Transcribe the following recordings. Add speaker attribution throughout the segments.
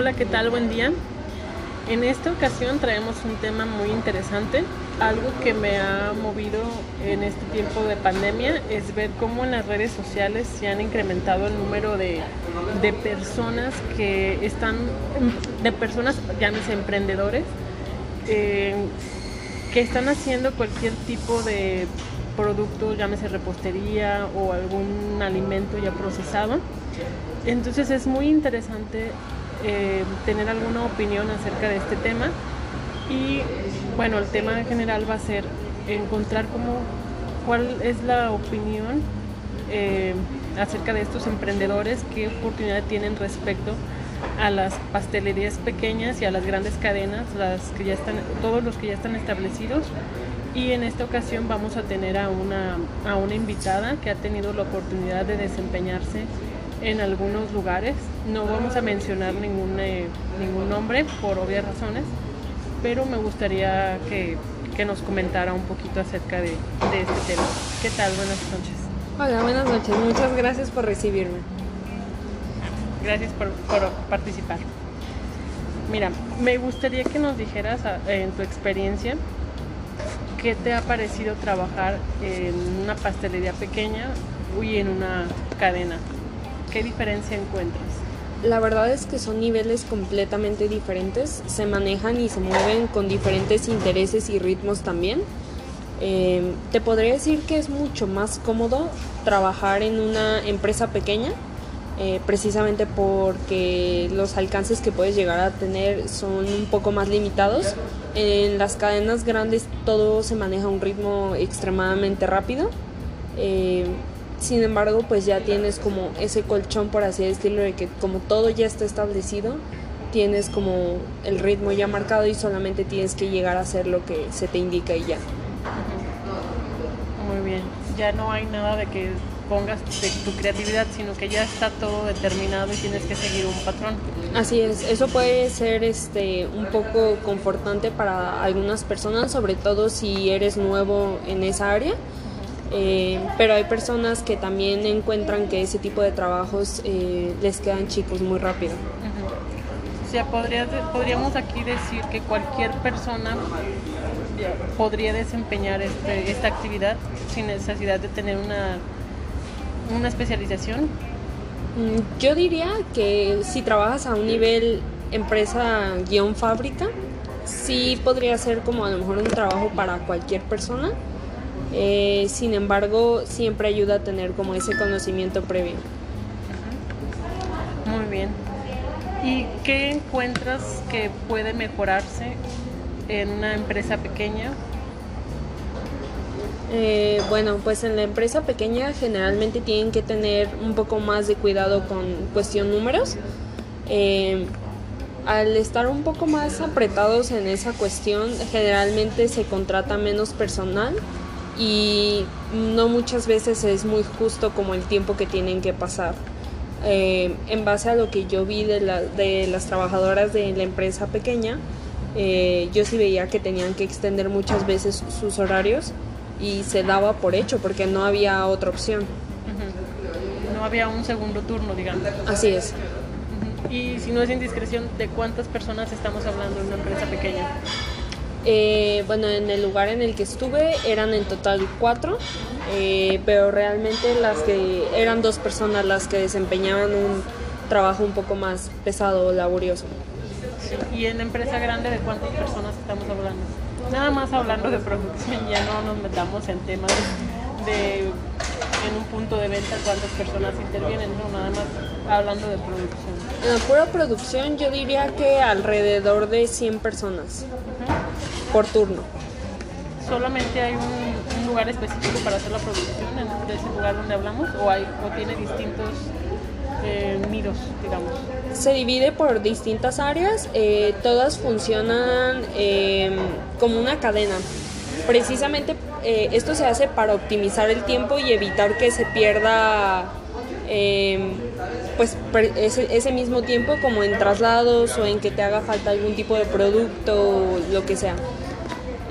Speaker 1: Hola, ¿qué tal? Buen día. En esta ocasión traemos un tema muy interesante. Algo que me ha movido en este tiempo de pandemia es ver cómo en las redes sociales se han incrementado el número de, de personas que están, de personas, llámese emprendedores, eh, que están haciendo cualquier tipo de producto, llámese repostería o algún alimento ya procesado. Entonces es muy interesante eh, tener alguna opinión acerca de este tema y bueno, el tema en general va a ser encontrar cómo, cuál es la opinión eh, acerca de estos emprendedores, qué oportunidad tienen respecto a las pastelerías pequeñas y a las grandes cadenas, las que ya están, todos los que ya están establecidos. Y en esta ocasión vamos a tener a una, a una invitada que ha tenido la oportunidad de desempeñarse en algunos lugares. No vamos a mencionar ningún, eh, ningún nombre por obvias razones, pero me gustaría que, que nos comentara un poquito acerca de, de este tema. ¿Qué tal? Buenas noches.
Speaker 2: Hola, buenas noches. Muchas gracias por recibirme.
Speaker 1: Gracias por, por participar. Mira, me gustaría que nos dijeras en tu experiencia qué te ha parecido trabajar en una pastelería pequeña y en una cadena. ¿Qué diferencia encuentras?
Speaker 2: La verdad es que son niveles completamente diferentes, se manejan y se mueven con diferentes intereses y ritmos también. Eh, te podría decir que es mucho más cómodo trabajar en una empresa pequeña, eh, precisamente porque los alcances que puedes llegar a tener son un poco más limitados. En las cadenas grandes todo se maneja a un ritmo extremadamente rápido. Eh, sin embargo, pues ya tienes como ese colchón, por así decirlo, de que como todo ya está establecido, tienes como el ritmo ya marcado y solamente tienes que llegar a hacer lo que se te indica y ya.
Speaker 1: Muy bien, ya no hay nada de que pongas de tu creatividad, sino que ya está todo determinado y tienes que seguir un patrón.
Speaker 2: Así es, eso puede ser este un poco confortante para algunas personas, sobre todo si eres nuevo en esa área eh, pero hay personas que también encuentran que ese tipo de trabajos eh, les quedan chicos muy rápido.
Speaker 1: O sea, podría, podríamos aquí decir que cualquier persona podría desempeñar este, esta actividad sin necesidad de tener una, una especialización.
Speaker 2: Mm, yo diría que si trabajas a un nivel empresa-fábrica, sí podría ser como a lo mejor un trabajo para cualquier persona eh, sin embargo, siempre ayuda a tener como ese conocimiento previo.
Speaker 1: Muy bien. ¿Y qué encuentras que puede mejorarse en una empresa pequeña?
Speaker 2: Eh, bueno, pues en la empresa pequeña generalmente tienen que tener un poco más de cuidado con cuestión números. Eh, al estar un poco más apretados en esa cuestión, generalmente se contrata menos personal y no muchas veces es muy justo como el tiempo que tienen que pasar. Eh, en base a lo que yo vi de, la, de las trabajadoras de la empresa pequeña, eh, yo sí veía que tenían que extender muchas veces sus horarios y se daba por hecho porque no había otra opción.
Speaker 1: No había un segundo turno, digamos.
Speaker 2: Así es.
Speaker 1: Y si no es indiscreción, ¿de cuántas personas estamos hablando en una empresa pequeña?
Speaker 2: Eh, bueno, en el lugar en el que estuve eran en total cuatro, eh, pero realmente las que eran dos personas las que desempeñaban un trabajo un poco más pesado o laborioso.
Speaker 1: ¿Y en empresa grande de cuántas personas estamos hablando? Nada más hablando de producción, ya no nos metamos en temas de en un punto de venta cuántas personas intervienen, no, nada más hablando de producción.
Speaker 2: En la pura producción yo diría que alrededor de 100 personas por turno.
Speaker 1: ¿Solamente hay un, lugar específico para hacer la producción en ese lugar donde hablamos o, hay, o tiene distintos eh, nidos, digamos?
Speaker 2: Se divide por distintas áreas, eh, todas funcionan em, como una cadena. Precisamente eh, esto se hace para optimizar el tiempo y evitar que se pierda pues ese, ese, mismo tiempo como en traslados o en que te haga falta algún tipo de producto o lo que sea.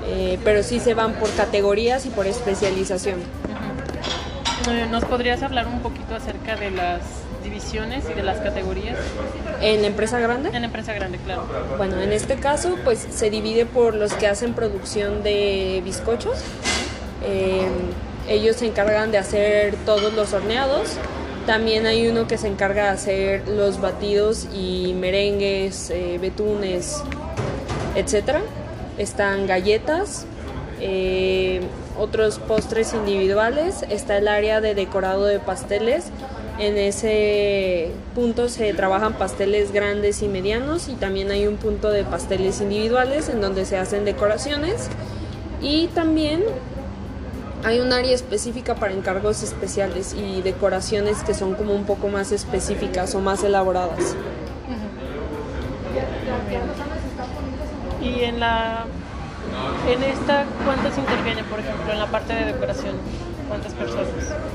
Speaker 2: Eh, pero sí se van por categorías y por especialización.
Speaker 1: Eh, ¿Nos podrías hablar un poquito acerca de las divisiones y de las categorías?
Speaker 2: ¿En la empresa grande?
Speaker 1: En la empresa grande, claro.
Speaker 2: Bueno, en este caso, pues se divide por los que hacen producción de bizcochos. Eh, ellos se encargan de hacer todos los horneados. También hay uno que se encarga de hacer los batidos y merengues, eh, betunes, etc. Están galletas, eh, otros postres individuales. Está el área de decorado de pasteles. En ese punto se trabajan pasteles grandes y medianos y también hay un punto de pasteles individuales en donde se hacen decoraciones. Y también hay un área específica para encargos especiales y decoraciones que son como un poco más específicas o más elaboradas.
Speaker 1: Y en la en esta cuántos intervienen, por ejemplo, en la parte de decoración? ¿Cuántas personas?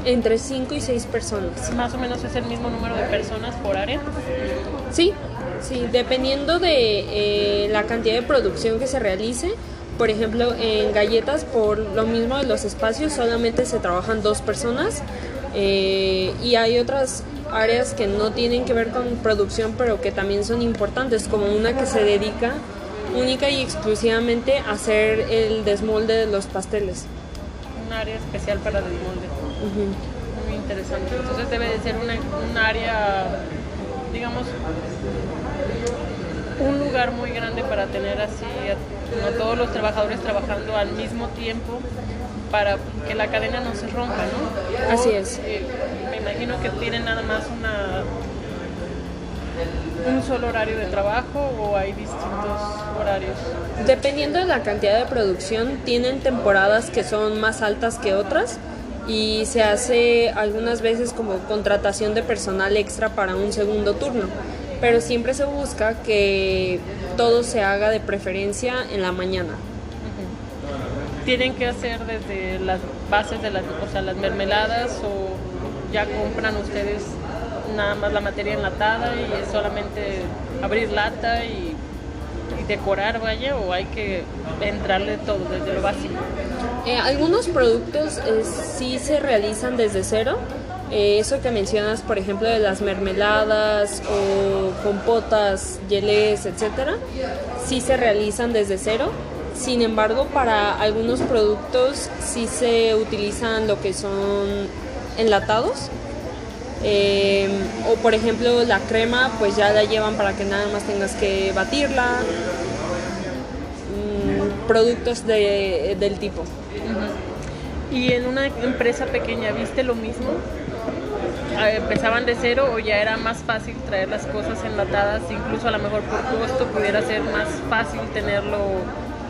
Speaker 2: Entre 5 y 6 personas.
Speaker 1: Más o menos es el mismo número de personas por área.
Speaker 2: Sí, sí, dependiendo de eh, la cantidad de producción que se realice, por ejemplo, en galletas, por lo mismo de los espacios, solamente se trabajan dos personas eh, y hay otras áreas que no tienen que ver con producción, pero que también son importantes, como una que se dedica única y exclusivamente hacer el desmolde de los pasteles.
Speaker 1: Un área especial para desmolde. Muy interesante. Entonces debe de ser un área, digamos, un lugar muy grande para tener así a, todos los trabajadores trabajando al mismo tiempo para que la cadena no se rompa, ¿no?
Speaker 2: así es.
Speaker 1: Eh, me imagino que tienen nada más una un solo horario de trabajo o hay distintos horarios?
Speaker 2: Dependiendo de la cantidad de producción, tienen temporadas que son más altas que otras y se hace algunas veces como contratación de personal extra para un segundo turno pero siempre se busca que todo se haga de preferencia en la mañana.
Speaker 1: ¿Tienen que hacer desde las bases de las, o sea, las mermeladas o ya compran ustedes nada más la materia enlatada y es solamente abrir lata y, decorar, vaya, o hay que entrarle todo desde lo básico?
Speaker 2: Eh, algunos productos eh, sí se realizan desde cero, eh, eso que mencionas, por ejemplo, de las mermeladas o compotas, gelés, etcétera, sí se realizan desde cero. Sin embargo, para algunos productos sí se utilizan lo que son enlatados. Eh, o por ejemplo la crema pues ya la llevan para que nada más tengas que batirla. Mm, productos de, del tipo.
Speaker 1: ¿Y en una empresa pequeña viste lo mismo? empezaban de cero o ya era más fácil traer las cosas enlatadas, incluso a lo mejor por costo pudiera ser más fácil tenerlo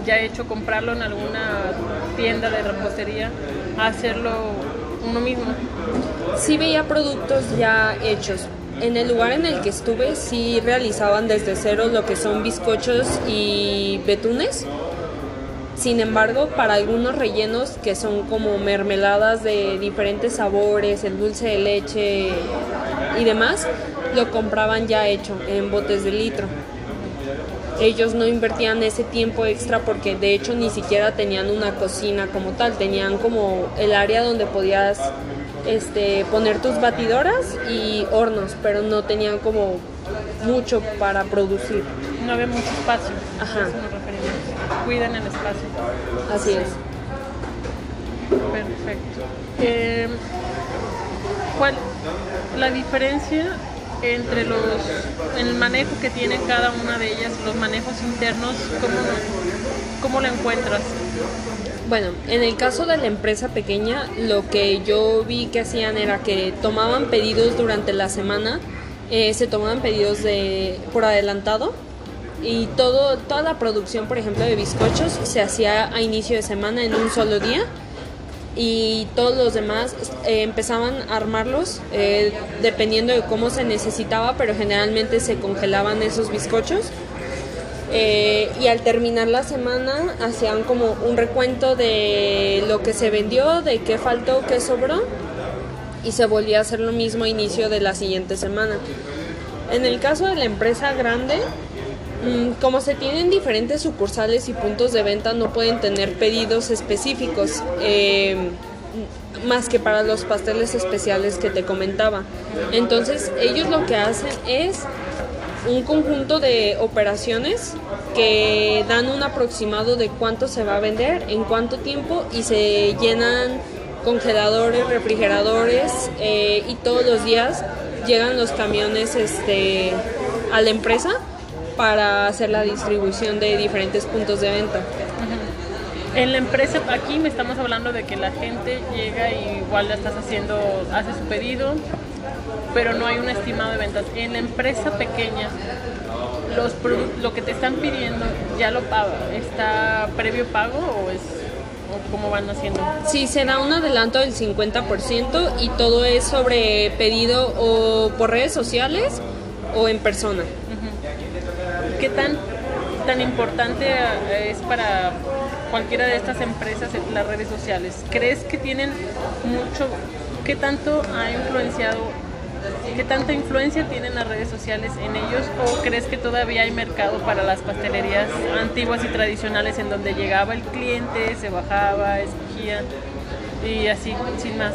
Speaker 1: ya hecho, comprarlo en alguna tienda de repostería, hacerlo uno mismo.
Speaker 2: Sí veía productos ya hechos. En el lugar en el que estuve sí realizaban desde cero lo que son bizcochos y betunes sin embargo, para algunos rellenos que son como mermeladas de diferentes sabores, el dulce de leche y demás, lo compraban ya hecho en botes de litro. Ellos no invertían ese tiempo extra porque de hecho ni siquiera tenían una cocina como tal, tenían como el área donde podías este, poner tus batidoras y hornos, pero no tenían como mucho para producir.
Speaker 1: No había mucho espacio. Ajá cuiden el espacio.
Speaker 2: Así es.
Speaker 1: Perfecto. Eh, ¿Cuál la diferencia entre los el manejo que tienen cada una de ellas, los manejos internos, cómo, cómo lo encuentras?
Speaker 2: Bueno, en el caso de la empresa pequeña, lo que yo vi que hacían era que tomaban pedidos durante la semana, eh, se tomaban pedidos de por adelantado y todo, toda la producción, por ejemplo, de bizcochos se hacía a inicio de semana en un solo día y todos los demás eh, empezaban a armarlos eh, dependiendo de cómo se necesitaba, pero generalmente se congelaban esos bizcochos. Eh, y al terminar la semana hacían como un recuento de lo que se vendió, de qué faltó, qué sobró y se volvía a hacer lo mismo a inicio de la siguiente semana. En el caso de la empresa grande, Mm, como se tienen diferentes sucursales y puntos de venta, no pueden tener pedidos específicos. Eh, más que para los pasteles especiales que te comentaba. Entonces ellos lo que hacen es un conjunto de operaciones que dan un aproximado de cuánto se va a vender, en cuánto tiempo y se llenan congeladores, refrigeradores eh, y todos los días llegan los camiones este, a la empresa para hacer la distribución de diferentes puntos de venta.
Speaker 1: En la empresa, aquí me estamos hablando de que la gente llega y igual la estás haciendo, hace su pedido, pero no hay un estimado de ventas. En la empresa pequeña, los lo que te están pidiendo, ¿ya lo paga? ¿Está previo pago o es o cómo van haciendo?
Speaker 2: Sí, se da un adelanto del 50% y todo es sobre pedido o por redes sociales o en persona.
Speaker 1: ¿Qué tan, tan importante eh, es para cualquiera de estas empresas en las redes sociales? ¿Crees que tienen mucho, qué tanto ha influenciado, qué tanta influencia tienen las redes sociales en ellos o crees que todavía hay mercado para las pastelerías antiguas y tradicionales en donde llegaba el cliente, se bajaba, escogía y así, sin más?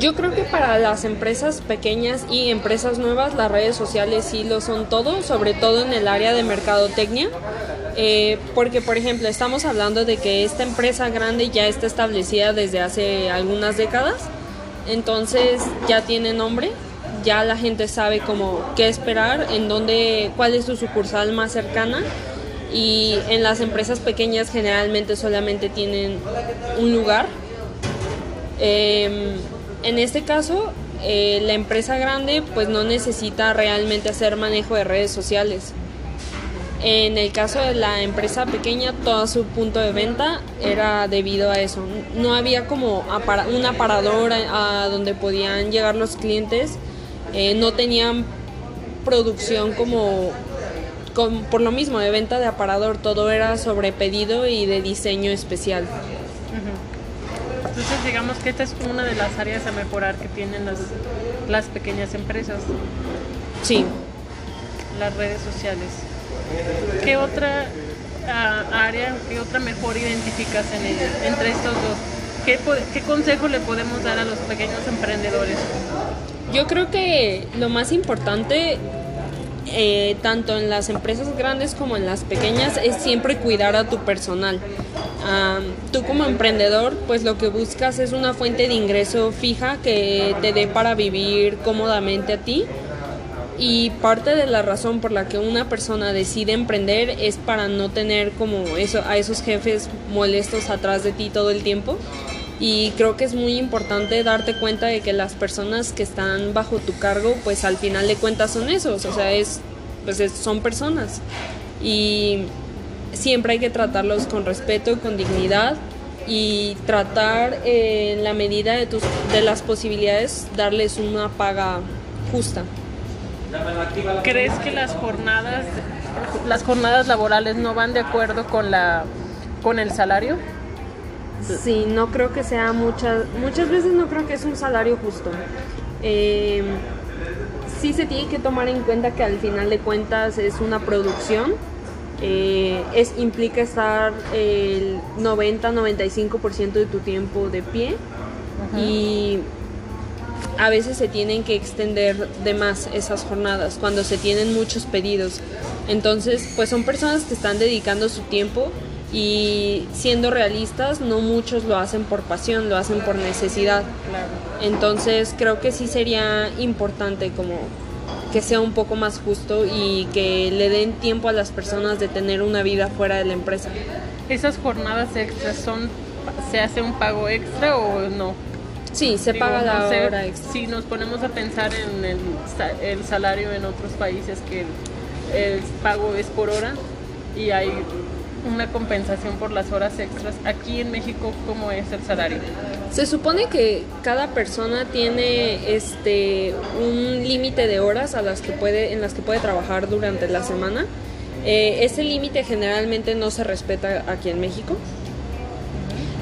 Speaker 2: Yo creo que para las empresas pequeñas y empresas nuevas las redes sociales sí lo son todo, sobre todo en el área de mercadotecnia. Eh, porque, por ejemplo, estamos hablando de que esta empresa grande ya está establecida desde hace algunas décadas, entonces ya tiene nombre, ya la gente sabe cómo qué esperar, en dónde, cuál es su sucursal más cercana y en las empresas pequeñas generalmente solamente tienen un lugar. Em, en este caso, eh, la empresa grande pues no necesita realmente hacer manejo de redes sociales. En el caso de la empresa pequeña, todo su punto de venta era debido a eso. No había como un aparador a, donde podían llegar los clientes. Eh, no tenían producción como por lo mismo de venta de aparador. Todo era sobre pedido y de diseño especial.
Speaker 1: Entonces digamos que esta es una de las áreas a mejorar que tienen las, las pequeñas empresas.
Speaker 2: Sí.
Speaker 1: Las redes sociales. ¿Qué otra ah, área, qué otra mejor identificas en entre estos dos? ¿Qué, ¿Qué consejo le podemos dar a los pequeños emprendedores?
Speaker 2: Yo creo que lo más importante eh, tanto en las empresas grandes como en las pequeñas, es siempre cuidar a tu personal. tú como emprendedor, pues lo que buscas es una fuente de ingreso fija que te dé para vivir cómodamente a ti y parte de la razón por la que una persona decide emprender es para no tener como eso a esos jefes molestos atrás de ti todo el tiempo. Y creo que es muy importante darte cuenta de que las personas que están bajo tu cargo, pues al final de cuentas son esos, o sea, es, pues son personas. Y siempre hay que tratarlos con respeto, con dignidad y tratar en la medida de, tus, de las posibilidades darles una paga justa.
Speaker 1: ¿Crees que las jornadas, las jornadas laborales no van de acuerdo con la, con el salario?
Speaker 2: Sí, no creo que sea muchas, muchas veces no creo que es un salario justo. Eh, sí se tiene que tomar en cuenta que al final de cuentas es una producción. Eh, es, implica estar el 90-95% de tu tiempo de pie y a veces se tienen que extender de más esas jornadas cuando se tienen muchos pedidos. Entonces, pues son personas que están dedicando su tiempo y siendo realistas, no muchos lo hacen por pasión, lo hacen por necesidad. Entonces, creo que sí sería importante como que sea un poco más justo y que le den tiempo a las personas de tener una vida fuera de la empresa.
Speaker 1: ¿Esas jornadas extras son, se hace un pago extra o no?
Speaker 2: Sí, se paga la hora
Speaker 1: Si nos ponemos a pensar en el, salario en otros países, que el, pago es por hora y hay una compensación por las horas extras. Aquí en México, ¿cómo es el salario?
Speaker 2: Se supone que cada persona tiene este un límite de horas a las que puede, en las que puede trabajar durante la semana. Eh, ese límite generalmente no se respeta aquí en México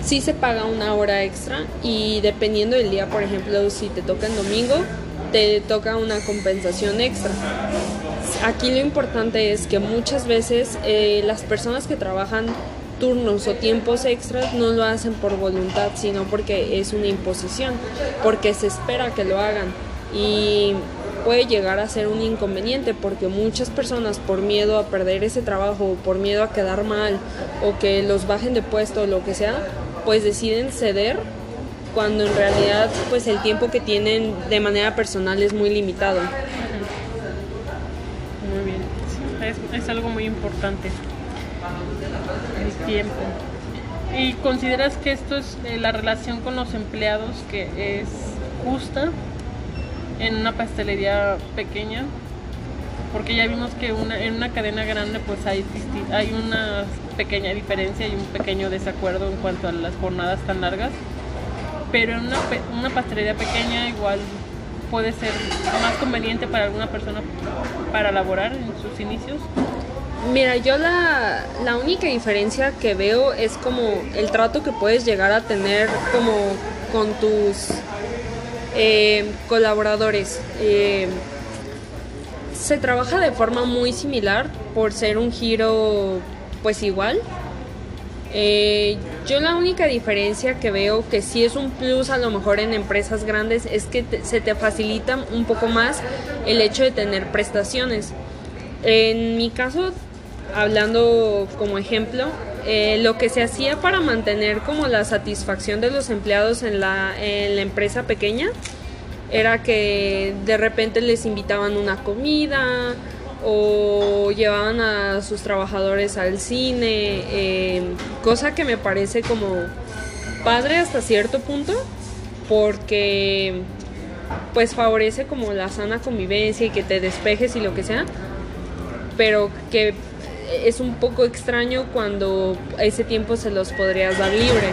Speaker 2: sí se paga una hora extra y dependiendo del día, por ejemplo, si te toca en domingo, te toca una compensación extra. Aquí lo importante es que muchas veces eh, las personas que trabajan turnos o tiempos extras no lo hacen por voluntad, sino porque es una imposición, porque se espera que lo hagan. Y puede llegar a ser un inconveniente porque muchas personas por miedo a perder ese trabajo, por miedo a quedar mal o que los bajen de puesto o lo que sea, pues deciden ceder cuando en realidad pues el tiempo que tienen de manera personal es muy limitado.
Speaker 1: Muy bien, es, es algo muy importante. El tiempo. ¿Y consideras que esto es eh, la relación con los empleados que es justa en una pastelería pequeña? Porque ya vimos que una, en una cadena grande pues hay, hay una pequeña diferencia y un pequeño desacuerdo en cuanto a las jornadas tan largas. Pero en una, una pastelería pequeña igual puede ser más conveniente para alguna persona para laborar en sus inicios.
Speaker 2: Mira, yo la, la, única diferencia que veo es como el trato que puedes llegar a tener como con tus eh, colaboradores. Eh, se trabaja de forma muy similar por ser un giro pues igual. Eh, yo la única diferencia que veo que sí es un plus a lo mejor en empresas grandes es que se te facilita un poco más el hecho de tener prestaciones. En mi caso hablando como ejemplo, eh, lo que se hacía para mantener como la satisfacción de los empleados en la, en la empresa pequeña era que de repente les invitaban una comida o llevaban a sus trabajadores al cine, eh, cosa que me parece como padre hasta cierto punto porque pues favorece como la sana convivencia y que te despejes y lo que sea, pero que es un poco extraño cuando ese tiempo se los podrías dar libre.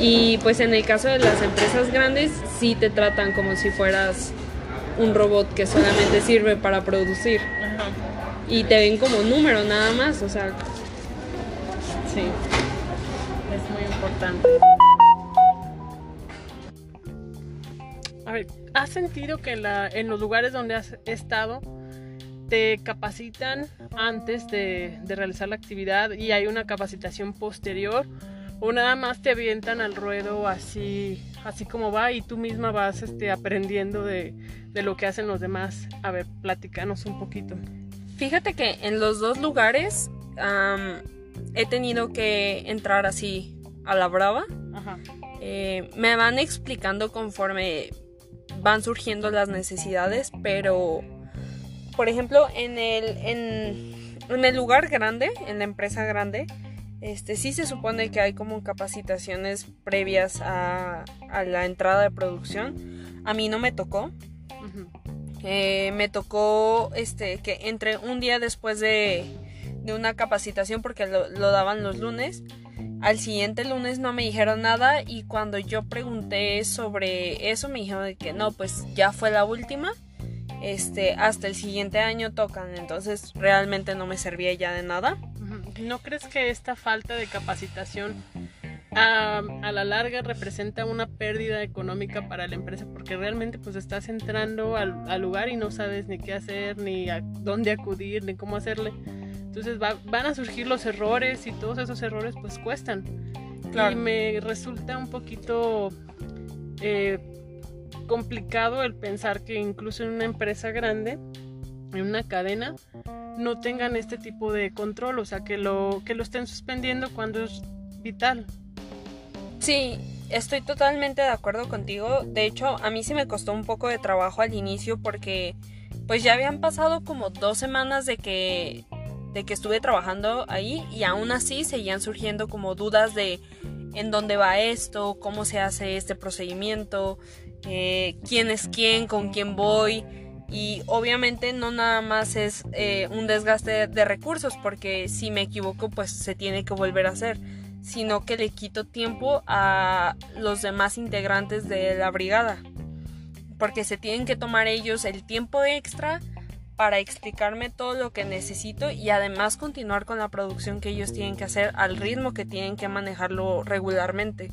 Speaker 2: Y pues en el caso de las empresas grandes sí te tratan como si fueras un robot que solamente sirve para producir. Y te ven como número nada más, o sea.
Speaker 1: Sí, es muy importante. A ver, ¿has sentido que la, en los lugares donde has estado te capacitan antes de, realizar la actividad y hay una capacitación posterior o nada más te avientan al ruedo así así como va y tú misma vas este, aprendiendo de, lo que hacen los demás. A ver, platícanos un poquito.
Speaker 2: Fíjate que en los dos lugares he tenido que entrar así a la brava. Eh, me van explicando conforme van surgiendo las necesidades, pero por ejemplo, en el, en, el lugar grande, en la empresa grande, este, sí se supone que hay como capacitaciones previas a, la entrada de producción. A mí no me tocó. Eh, me tocó este, que entre un día después de, una capacitación, porque lo, lo, daban los lunes, al siguiente lunes no me dijeron nada y cuando yo pregunté sobre eso me dijeron que no, pues ya fue la última este, hasta el siguiente año tocan, entonces realmente no me servía ya de nada.
Speaker 1: ¿No crees que esta falta de capacitación a, la larga representa una pérdida económica para la empresa? Porque realmente pues estás entrando al, lugar y no sabes ni qué hacer, ni a dónde acudir, ni cómo hacerle. Entonces van a surgir los errores y todos esos errores pues cuestan. Y me resulta un poquito... Eh, complicado el pensar que incluso en una empresa grande, en una cadena, no tengan este tipo de control, o sea, que lo, que lo estén suspendiendo cuando es vital.
Speaker 2: Sí, estoy totalmente de acuerdo contigo. De hecho, a mí sí me costó un poco de trabajo al inicio porque pues ya habían pasado como dos semanas de que de que estuve trabajando ahí y aún así seguían surgiendo como dudas de en dónde va esto, cómo se hace este procedimiento, eh, quién es quién, con quién voy. Y obviamente no nada más es eh, un desgaste de recursos, porque si me equivoco, pues se tiene que volver a hacer, sino que le quito tiempo a los demás integrantes de la brigada, porque se tienen que tomar ellos el tiempo extra para explicarme todo lo que necesito y además continuar con la producción que ellos tienen que hacer al ritmo que tienen que manejarlo regularmente.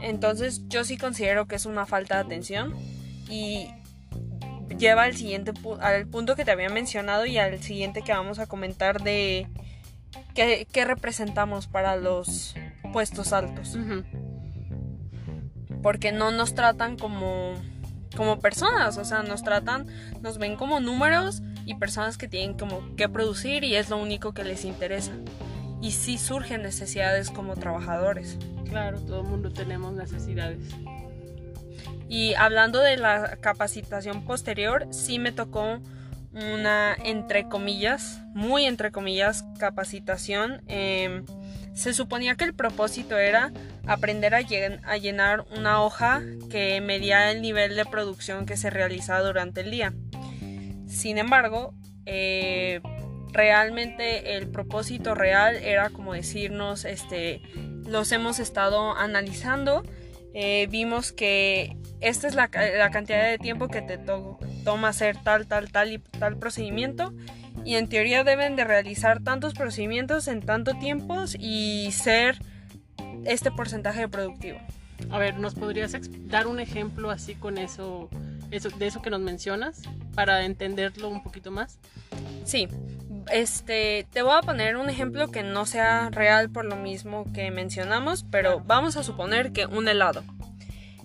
Speaker 2: Entonces yo sí considero que es una falta de atención y lleva al siguiente al punto que te había mencionado y al siguiente que vamos a comentar de ¿qué, representamos para los puestos altos? Porque no nos tratan como, como personas, o sea, nos tratan, nos ven como números y personas que tienen como que producir y es lo único que les interesa. Y sí surgen necesidades como trabajadores.
Speaker 1: Claro, todo el mundo tenemos necesidades.
Speaker 2: Y hablando de la capacitación posterior, sí me tocó una, entre comillas, muy entre comillas, capacitación. Em, se suponía que el propósito era aprender a, llenar una hoja que medía el nivel de producción que se realizaba durante el día. Sin embargo, eh, realmente el propósito real era como decirnos, este, los hemos estado analizando, eh, vimos que esta es la, cantidad de tiempo que te toma hacer tal, tal, tal y tal procedimiento y en teoría deben de realizar tantos procedimientos en tanto tiempo y ser este porcentaje productivo.
Speaker 1: A ver, ¿nos podrías dar un ejemplo así con eso, eso de eso que nos mencionas para entenderlo un poquito más?
Speaker 2: Sí, este, te voy a poner un ejemplo que no sea real por lo mismo que mencionamos, pero vamos a suponer que un helado.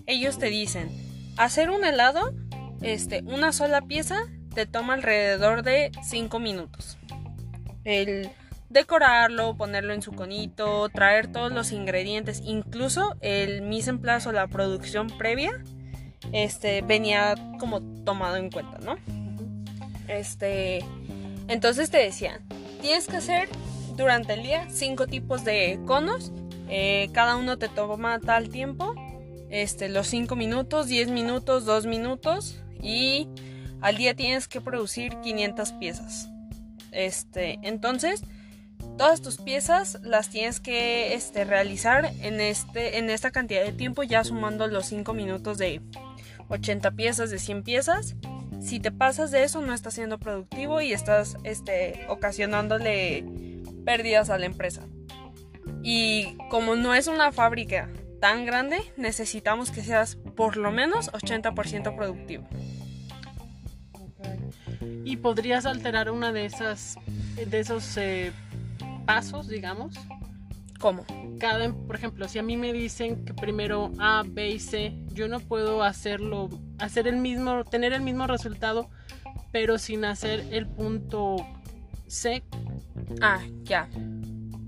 Speaker 2: Ellos te dicen, hacer un helado, este, una sola pieza te toma alrededor de 5 minutos. El decorarlo, ponerlo en su conito, traer todos los ingredientes, incluso el mise en place o la producción previa, este, venía como tomado en cuenta, ¿no? Este, entonces te decían, tienes que hacer durante el día cinco tipos de conos. Eh, cada uno te toma tal tiempo. Este, los 5 minutos, 10 minutos, 2 minutos. Y al día tienes que producir 500 piezas. Este, entonces, todas tus piezas las tienes que este, realizar en, este, en esta cantidad de tiempo, ya sumando los 5 minutos de 80 piezas, de 100 piezas. Si te pasas de eso, no estás siendo productivo y estás ocasionándole pérdidas a la empresa. Y como no es una fábrica tan grande, necesitamos que seas por lo menos 80% productivo.
Speaker 1: ¿Y podrías alterar una de esas de esos eh, pasos, digamos?
Speaker 2: ¿Cómo?
Speaker 1: Cada, por ejemplo, si a mí me dicen que primero A, B y C, yo no puedo hacerlo, hacer el mismo, tener el mismo resultado, pero sin hacer el punto C.
Speaker 2: Ah, ya.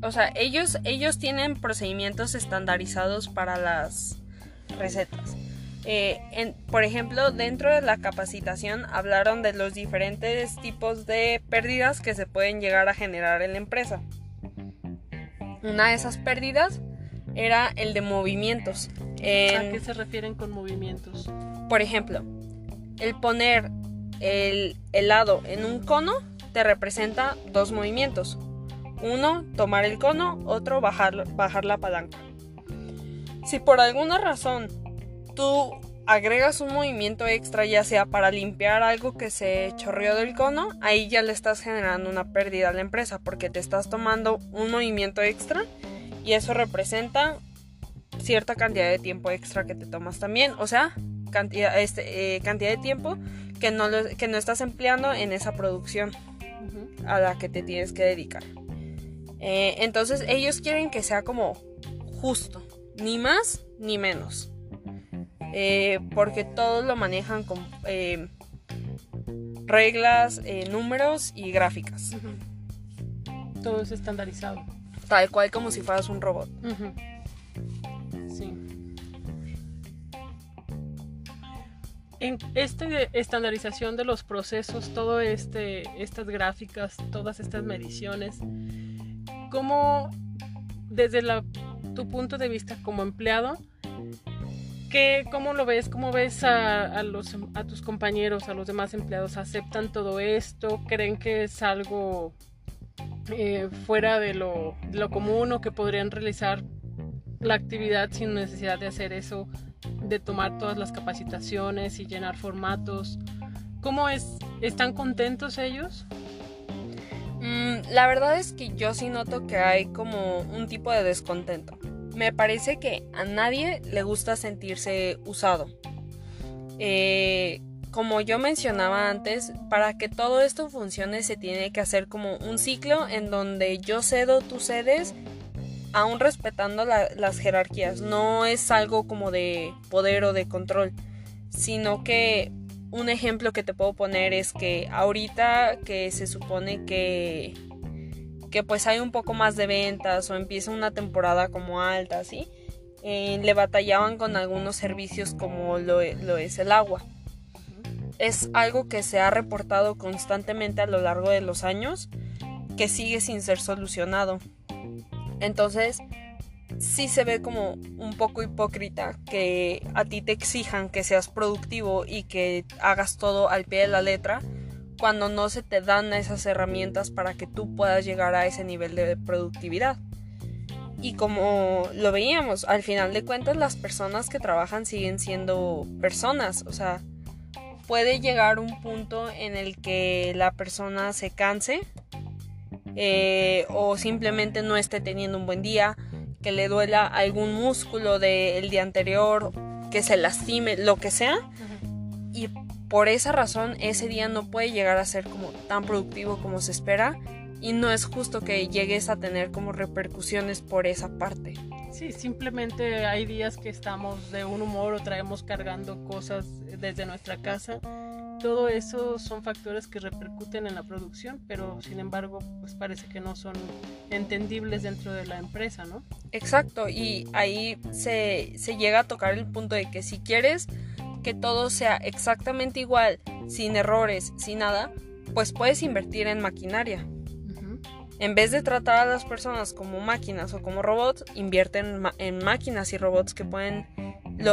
Speaker 2: O sea, ellos, ellos tienen procedimientos estandarizados para las recetas. Eh, por ejemplo, dentro de la capacitación hablaron de los diferentes tipos de pérdidas que se pueden llegar a generar en la empresa. Una de esas pérdidas era el de movimientos.
Speaker 1: ¿A qué se refieren con movimientos?
Speaker 2: Por ejemplo, el poner el helado en un cono te representa dos movimientos. Uno, tomar el cono, otro, bajar, bajar la palanca. Si por alguna razón tú agregas un movimiento extra, ya sea para limpiar algo que se chorreó del cono, ahí ya le estás generando una pérdida a la empresa porque te estás tomando un movimiento extra y eso representa cierta cantidad de tiempo extra que te tomas también, o sea, cantidad, este, eh, cantidad de tiempo que no, que no estás empleando en esa producción a la que te tienes que dedicar. Eh, entonces ellos quieren que sea como justo, ni más ni menos. Eh, porque todos lo manejan con eh, reglas, números y gráficas.
Speaker 1: Todo es estandarizado.
Speaker 2: Tal cual como si fueras un robot.
Speaker 1: Sí. En esta estandarización de los procesos, todo este, estas gráficas, todas estas mediciones, ¿cómo desde tu punto de vista como empleado, ¿Qué, ¿Cómo lo ves? ¿Cómo ves a, los, a tus compañeros, a los demás empleados? ¿Aceptan todo esto? ¿Creen que es algo eh, fuera de lo, común o que podrían realizar la actividad sin necesidad de hacer eso, de tomar todas las capacitaciones y llenar formatos? ¿Cómo es? ¿Están contentos ellos?
Speaker 2: Mm, la verdad es que yo sí noto que hay como un tipo de descontento me parece que a nadie le gusta sentirse usado. Eh, como yo mencionaba antes, para que todo esto funcione se tiene que hacer como un ciclo en donde yo cedo, tú cedes, aún respetando las jerarquías. No es algo como de poder o de control, sino que un ejemplo que te puedo poner es que ahorita que se supone que que pues hay un poco más de ventas o empieza una temporada como alta, ¿sí? Eh, le batallaban con algunos servicios como lo, lo es el agua. Es algo que se ha reportado constantemente a lo largo de los años que sigue sin ser solucionado. Entonces, sí se ve como un poco hipócrita que a ti te exijan que seas productivo y que hagas todo al pie de la letra cuando no se te dan esas herramientas para que tú puedas llegar a ese nivel de productividad. Y como lo veíamos, al final de cuentas las personas que trabajan siguen siendo personas, o sea, puede llegar un punto en el que la persona se canse eh, o simplemente no esté teniendo un buen día, que le duela algún músculo del día anterior, que se lastime, lo que sea, y por esa razón ese día no puede llegar a ser como tan productivo como se espera y no es justo que llegues a tener como repercusiones por esa parte.
Speaker 1: Sí, simplemente hay días que estamos de un humor o traemos cargando cosas desde nuestra casa. Todo eso son factores que repercuten en la producción, pero sin embargo, pues parece que no son entendibles dentro de la empresa, ¿no?
Speaker 2: Exacto, y ahí se, se llega a tocar el punto de que si quieres que todo sea exactamente igual, sin errores, sin nada, pues puedes invertir en maquinaria. En vez de tratar a las personas como máquinas o como robots, invierte en, máquinas y robots que pueden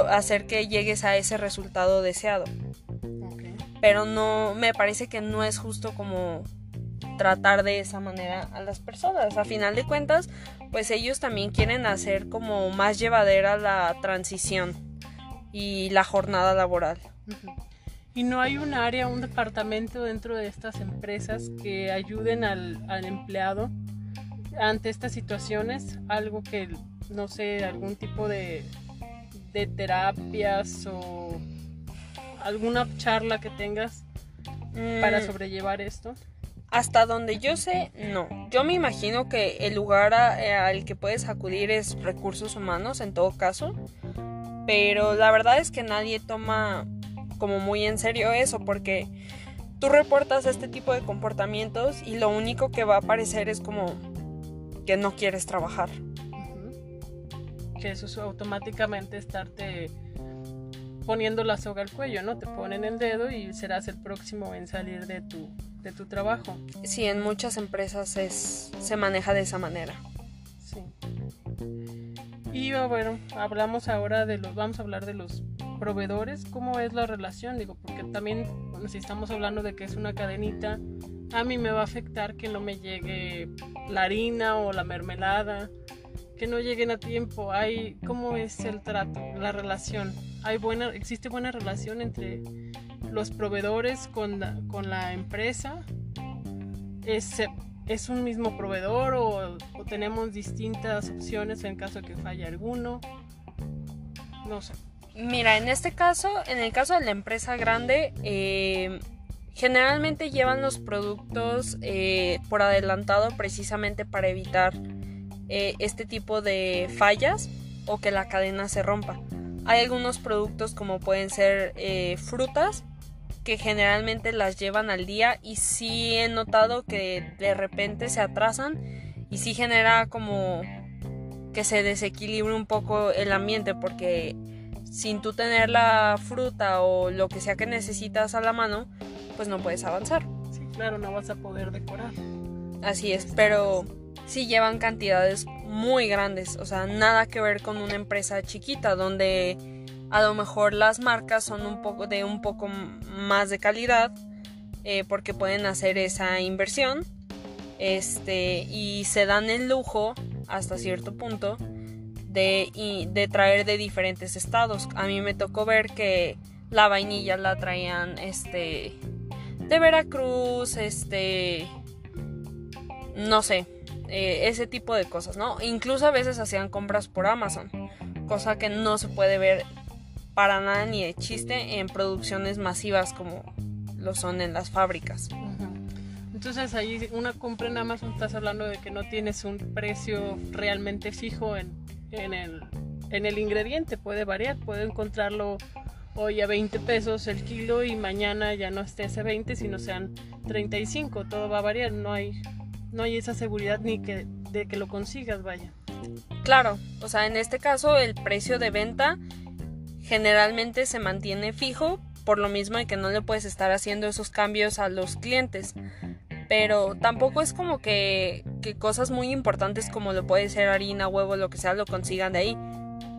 Speaker 2: hacer que llegues a ese resultado deseado. Pero no, me parece que no es justo como tratar de esa manera a las personas. A final de cuentas, pues ellos también quieren hacer como más llevadera la transición y la jornada laboral.
Speaker 1: Y no hay un área, un departamento dentro de estas empresas que ayuden al, empleado ante estas situaciones, algo que, no sé, algún tipo de, de terapias o alguna charla que tengas para mm. sobrellevar esto.
Speaker 2: Hasta donde yo sé, no. Yo me imagino que el lugar al que puedes acudir es recursos humanos en todo caso pero la verdad es que nadie toma como muy en serio eso porque tú reportas este tipo de comportamientos y lo único que va a aparecer es como que no quieres trabajar.
Speaker 1: Que eso es automáticamente estarte poniendo la soga al cuello, ¿no? Te ponen el dedo y serás el próximo en salir de tu, de tu trabajo.
Speaker 2: Sí, en muchas empresas es, se maneja de esa manera. Sí.
Speaker 1: Y bueno, hablamos ahora de los, vamos a hablar de los proveedores, cómo es la relación, digo, porque también si estamos hablando de que es una cadenita, a mí me va a afectar que no me llegue la harina o la mermelada, que no lleguen a tiempo. Hay, ¿cómo es el trato, la relación? Hay buena, existe buena relación entre los proveedores con la, con la empresa. Es, ¿Es un mismo proveedor o, tenemos distintas opciones en caso de que falle alguno? No sé.
Speaker 2: Mira, en este caso, en el caso de la empresa grande, eh, generalmente llevan los productos eh, por adelantado precisamente para evitar eh, este tipo de fallas o que la cadena se rompa. Hay algunos productos como pueden ser frutas que generalmente las llevan al día y sí he notado que de repente se atrasan y sí genera como que se desequilibre un poco el ambiente porque sin tú tener la fruta o lo que sea que necesitas a la mano, pues no puedes avanzar.
Speaker 1: Sí, claro, no vas a poder decorar.
Speaker 2: Así es, pero sí llevan cantidades muy grandes, o sea, nada que ver con una empresa chiquita donde a lo mejor las marcas son un poco de un poco más de calidad eh, porque pueden hacer esa inversión este y se dan el lujo hasta cierto punto de, de traer de diferentes estados. A mí me tocó ver que la vainilla la traían este de Veracruz este no sé eh, ese tipo de cosas no incluso a veces hacían compras por Amazon cosa que no se puede ver para nada ni de chiste en producciones masivas como lo son en las fábricas.
Speaker 1: Entonces ahí una compra en Amazon estás hablando de que no tienes un precio realmente fijo en, en, el, en el ingrediente, puede variar, puede encontrarlo hoy a 20 pesos el kilo y mañana ya no esté ese 20, sino sean 35. Todo va a variar, no hay, no hay esa seguridad ni que, de que lo consigas, vaya.
Speaker 2: Claro, o sea, en este caso el precio de venta generalmente se mantiene fijo, por lo mismo de que no le puedes estar haciendo esos cambios a los clientes. Pero tampoco es como que, cosas muy importantes como lo puede ser harina, huevo, lo que sea, lo consigan de ahí.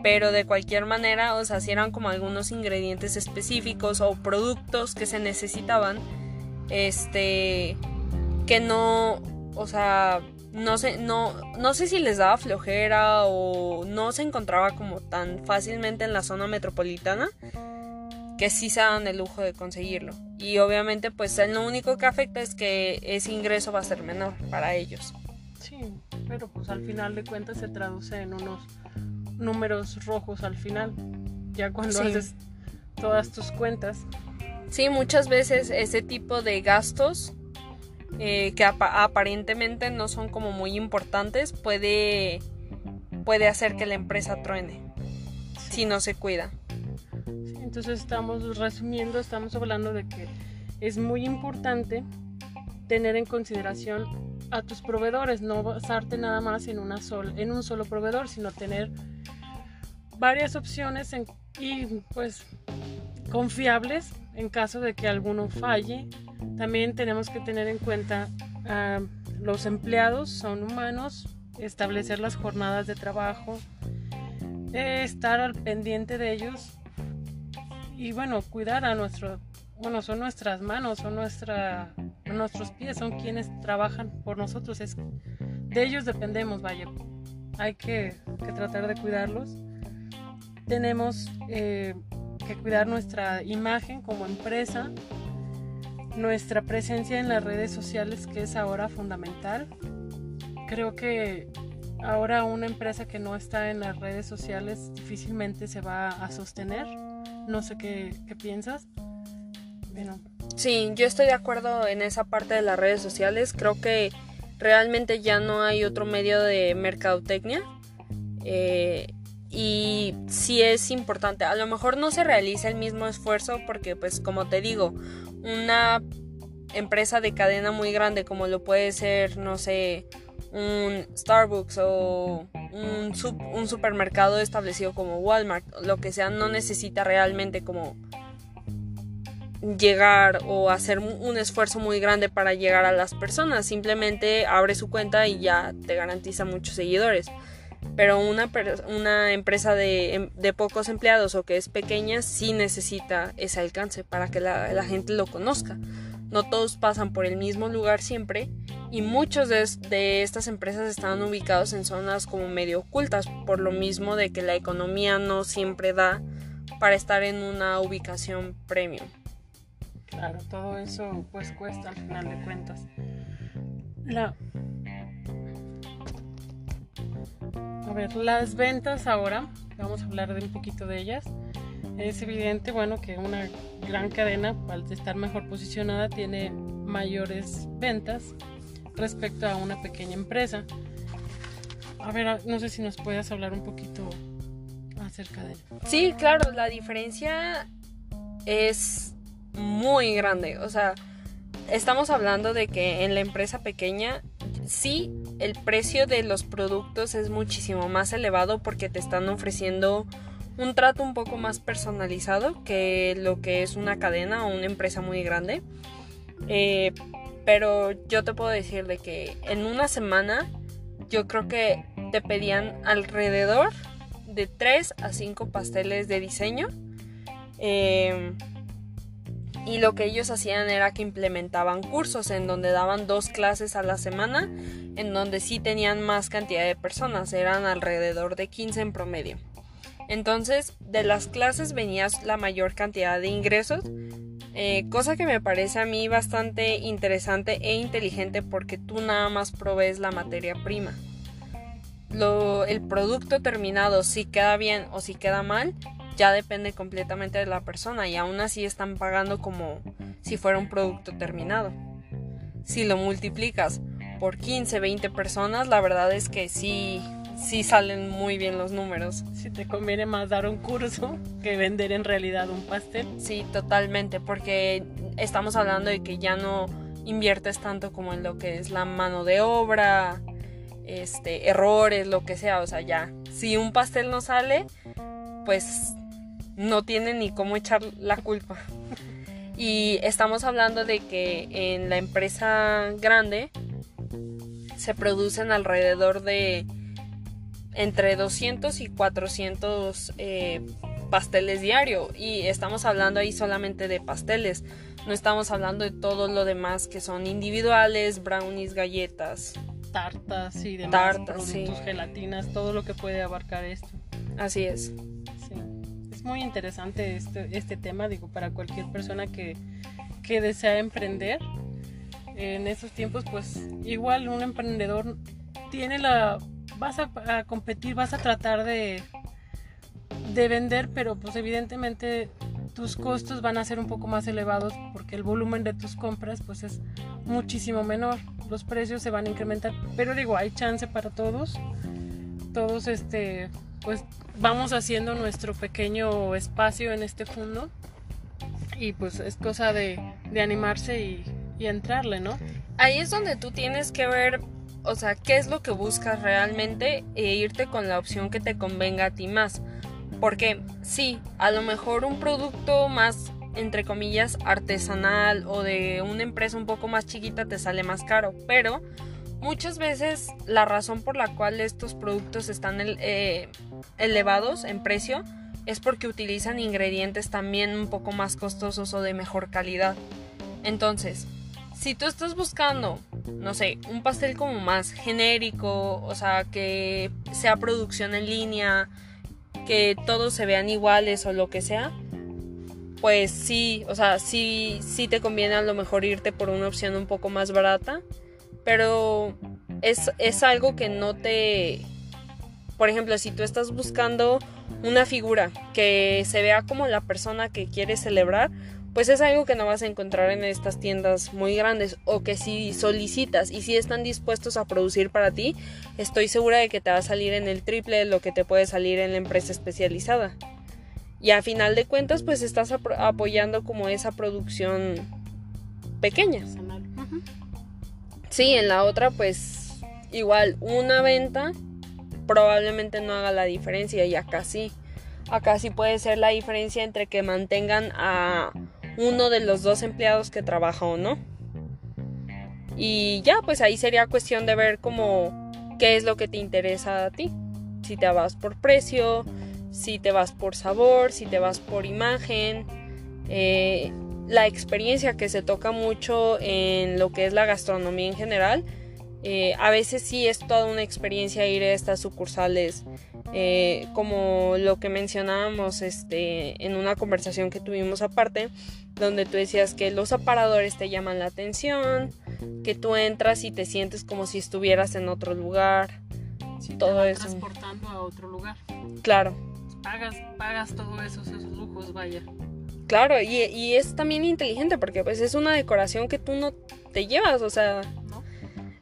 Speaker 2: Pero de cualquier manera, o sea, si eran como algunos ingredientes específicos o productos que se necesitaban, este, que no, o sea, no sé, no, no sé si les daba flojera o no se encontraba como tan fácilmente en la zona metropolitana, que sí se dan el lujo de conseguirlo. Y obviamente, pues lo único que afecta es que ese ingreso va a ser menor para ellos.
Speaker 1: Sí, pero pues al final de cuentas se traduce en unos números rojos al final, ya cuando haces todas tus cuentas.
Speaker 2: Sí, muchas veces ese tipo de gastos eh, que aparentemente no son como muy importantes puede, puede hacer que la empresa truene si no se cuida.
Speaker 1: Entonces estamos resumiendo, estamos hablando de que es muy importante tener en consideración a tus proveedores, no basarte nada más en, una en un solo proveedor, sino tener varias opciones y pues confiables en caso de que alguno falle. También tenemos que tener en cuenta a los empleados son humanos, establecer las jornadas de trabajo, estar al pendiente de ellos y bueno, cuidar a nuestro, bueno, son nuestras manos, son nuestra, nuestros pies, son quienes trabajan por nosotros, es, de ellos dependemos, vaya, hay que, que tratar de cuidarlos tenemos eh, que cuidar nuestra imagen como empresa, nuestra presencia en las redes sociales que es ahora fundamental. Creo que ahora una empresa que no está en las redes sociales difícilmente se va a sostener. No sé qué, piensas. Bueno.
Speaker 2: Sí, yo estoy de acuerdo en esa parte de las redes sociales. Creo que realmente ya no hay otro medio de mercadotecnia. Eh, y sí es importante. A lo mejor no se realiza el mismo esfuerzo porque pues como te digo, una empresa de cadena muy grande como lo puede ser, no sé, un Starbucks o un, un supermercado establecido como Walmart, lo que sea, no necesita realmente como llegar o hacer un esfuerzo muy grande para llegar a las personas, simplemente abre su cuenta y ya te garantiza muchos seguidores pero una, una empresa em, de, pocos empleados o que es pequeña sí necesita ese alcance para que la, gente lo conozca. No todos pasan por el mismo lugar siempre y muchos de, estas empresas están ubicados en zonas como medio ocultas por lo mismo de que la economía no siempre da para estar en una ubicación premium.
Speaker 1: Claro, todo eso pues cuesta al final de cuentas. La, A ver, las ventas ahora, vamos a hablar de un poquito de ellas. Es evidente, bueno, que una gran cadena, al estar mejor posicionada, tiene mayores ventas respecto a una pequeña empresa. A ver, no sé si nos puedes hablar un poquito acerca de
Speaker 2: Sí, claro, la diferencia es muy grande. O sea, estamos hablando de que en la empresa pequeña sí el precio de los productos es muchísimo más elevado porque te están ofreciendo un trato un poco más personalizado que lo que es una cadena o una empresa muy grande. Eh, pero yo te puedo decir de que en una semana yo creo que te pedían alrededor de 3 a 5 pasteles de diseño. Eh, y lo que ellos hacían era que implementaban cursos en donde daban dos clases a la semana, en donde sí tenían más cantidad de personas, eran alrededor de 15 en promedio. Entonces, de las clases venía la mayor cantidad de ingresos, eh, cosa que me parece a mí bastante interesante e inteligente porque tú nada más provees la materia prima. Lo, el producto terminado, si queda bien o si queda mal, ya depende completamente de la persona y aún así están pagando como si fuera un producto terminado. Si lo multiplicas por 15, 20 personas, la verdad es que sí, sí salen muy bien los números.
Speaker 1: Si te conviene más dar un curso que vender en realidad un pastel.
Speaker 2: Sí, totalmente, porque estamos hablando de que ya no inviertes tanto como en lo que es la mano de obra, este, errores, lo que sea, o sea, ya. Si un pastel no sale, pues no tiene ni cómo echar la culpa. Y estamos hablando de que en la empresa grande se producen alrededor de entre 200 y 400 eh, pasteles diario. Y estamos hablando ahí solamente de pasteles. No estamos hablando de todo lo demás que son individuales brownies galletas.
Speaker 1: Tartas y demás
Speaker 2: tartas
Speaker 1: productos gelatinas todo lo que puede abarcar esto.
Speaker 2: Así es.
Speaker 1: Sí. es muy interesante este, este tema digo para cualquier persona que, que desea emprender. En estos tiempos pues igual un emprendedor tiene la vas a, competir, vas a tratar de, de vender, pero pues evidentemente tus costos van a ser un poco más elevados porque el volumen de tus compras pues es muchísimo menor. Los precios se van a incrementar, pero digo, hay chance para todos. Todos este pues vamos haciendo nuestro pequeño espacio en este fondo y pues es cosa de, de animarse y, y entrarle, ¿no?
Speaker 2: Ahí es donde tú tienes que ver o sea, qué es lo que buscas realmente e irte con la opción que te convenga a ti más. Porque sí, a lo mejor un producto más, entre comillas, artesanal o de una empresa un poco más chiquita te sale más caro, pero muchas veces la razón por la cual estos productos están eh, elevados en precio es porque utilizan ingredientes también un poco más costosos o de mejor calidad. Entonces, si tú estás buscando, no sé, un pastel como más genérico, o sea, que sea producción en línea, que todos se vean iguales o lo que sea, pues sí, o sea, sí, sí te conviene a lo mejor irte por una opción un poco más barata, pero es, es algo que no te... Por ejemplo, si tú estás buscando una figura que se vea como la persona que quieres celebrar, pues es algo que no vas a encontrar en estas tiendas muy grandes o que si solicitas y si están dispuestos a producir para ti, estoy segura de que te va a salir en el triple de lo que te puede salir en la empresa especializada. Y a final de cuentas, pues estás apoyando como esa producción pequeña. Sí, en la otra, pues igual una venta probablemente no haga la diferencia y acá sí. Acá sí puede ser la diferencia entre que mantengan a uno de los dos empleados que trabaja o no. Y ya, pues ahí sería cuestión de ver cómo qué es lo que te interesa a ti. Si te vas por precio, si te vas por sabor, si te vas por imagen. Eh, la experiencia que se toca mucho en lo que es la gastronomía en general. Eh, a veces sí es toda una experiencia ir a estas sucursales eh, como lo que mencionábamos este, en una conversación que tuvimos aparte, donde tú decías que los aparadores te llaman la atención, que tú entras y te sientes como si estuvieras en otro lugar, todo eso.
Speaker 1: Transportando a otro lugar.
Speaker 2: Claro.
Speaker 1: Pagas, pagas todos esos, esos lujos, vaya.
Speaker 2: Claro, y, y, es también inteligente porque pues es una decoración que tú no te llevas, o sea,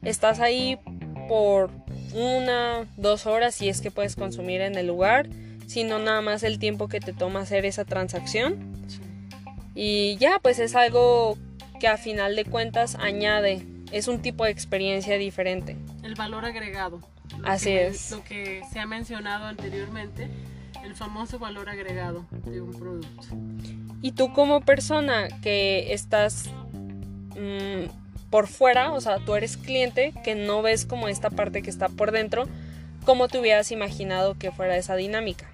Speaker 2: estás ahí por una, dos horas si es que puedes consumir en el lugar, sino nada más el tiempo que te toma hacer esa transacción. Y ya, pues es algo que a final de cuentas añade, es un tipo de experiencia diferente.
Speaker 1: El valor agregado.
Speaker 2: Así es.
Speaker 1: Lo que se ha mencionado anteriormente, el famoso valor agregado de un producto.
Speaker 2: Y tú como persona que estás mm, por fuera, o sea, tú eres cliente que no ves como esta parte que está por dentro, ¿cómo te hubieras imaginado que fuera esa dinámica?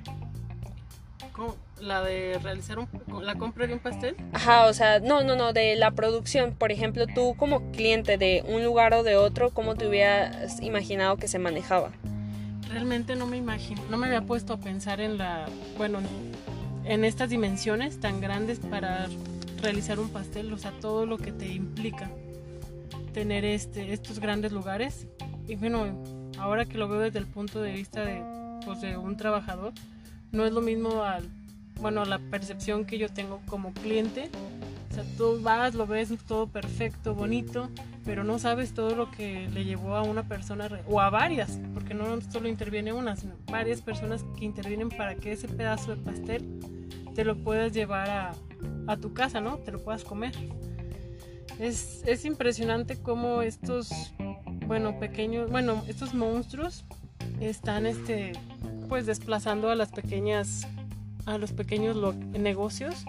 Speaker 1: ¿La de realizar la compra de un pastel?
Speaker 2: Ajá, o sea, no, no, no, de la producción. Por ejemplo, tú como cliente de un lugar o de otro, ¿cómo te hubieras imaginado que se manejaba?
Speaker 1: Realmente no me imagino, no me había puesto a pensar en la, bueno, en estas dimensiones tan grandes para realizar un pastel, o sea, todo lo que te implica tener este, estos grandes lugares. Y bueno, ahora que lo veo desde el punto de vista de, pues, de un trabajador, no es lo mismo al bueno, la percepción que yo tengo como cliente. O sea, tú vas, lo ves todo perfecto, bonito, pero no sabes todo lo que le llevó a una persona o a varias, porque no solo interviene una, sino varias personas que intervienen para que ese pedazo de pastel te lo puedas llevar a, a tu casa, ¿no? Te lo puedas comer. Es, es impresionante cómo estos, bueno, pequeños, bueno, estos monstruos están, este, pues desplazando a las pequeñas, a los pequeños negocios.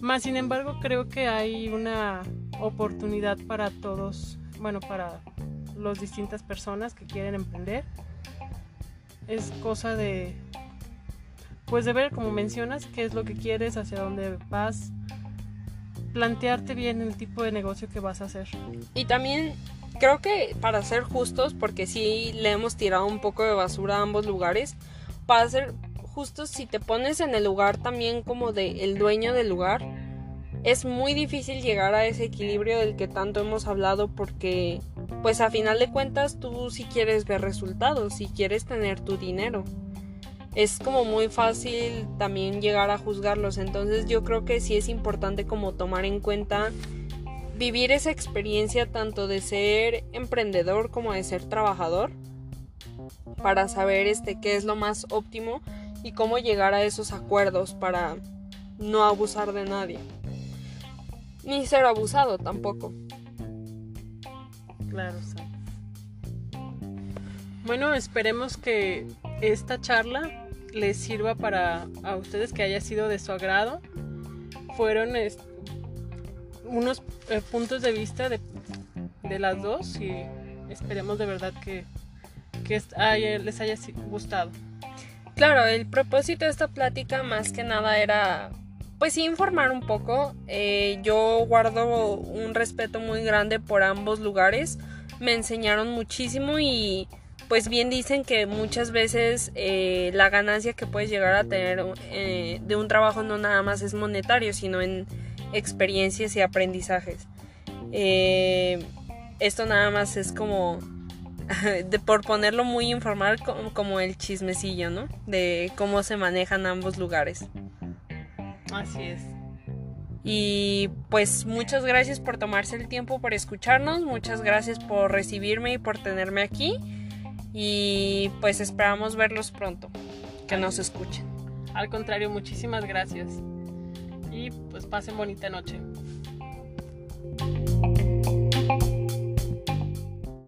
Speaker 1: Más sin embargo, creo que hay una oportunidad para todos, bueno, para las distintas personas que quieren emprender. Es cosa de, pues de ver, como mencionas, qué es lo que quieres, hacia dónde vas, plantearte bien el tipo de negocio que vas a hacer.
Speaker 2: Y también creo que para ser justos, porque sí le hemos tirado un poco de basura a ambos lugares, para ser justos, si te pones en el lugar también como de el dueño del lugar, es muy difícil llegar a ese equilibrio del que tanto hemos hablado porque pues a final de cuentas tú si quieres ver resultados, si quieres tener tu dinero es como muy fácil también llegar a juzgarlos. Entonces yo creo que sí es importante como tomar en cuenta vivir esa experiencia tanto de ser emprendedor como de ser trabajador para saber este qué es lo más óptimo y cómo llegar a esos acuerdos para no abusar de nadie. Ni ser abusado tampoco.
Speaker 1: Claro, sí. Bueno, esperemos que esta charla les sirva para a ustedes que haya sido de su agrado. Fueron unos eh, puntos de vista de, las dos y esperemos de verdad que, les haya gustado.
Speaker 2: Claro, el propósito de esta plática más que nada era pues informar un poco. Eh, yo guardo un respeto muy grande por ambos lugares. Me enseñaron muchísimo y pues bien dicen que muchas veces eh, la ganancia que puedes llegar a tener eh, de un trabajo no nada más es monetario, sino en experiencias y aprendizajes. Eh, esto nada más es como, de, por ponerlo muy informal, como, el chismecillo, ¿no? De cómo se manejan ambos lugares.
Speaker 1: Así es.
Speaker 2: Y pues muchas gracias por tomarse el tiempo por escucharnos, muchas gracias por recibirme y por tenerme aquí. Y pues esperamos verlos pronto, que nos escuchen.
Speaker 1: Al contrario, muchísimas gracias. Y pues pasen bonita noche.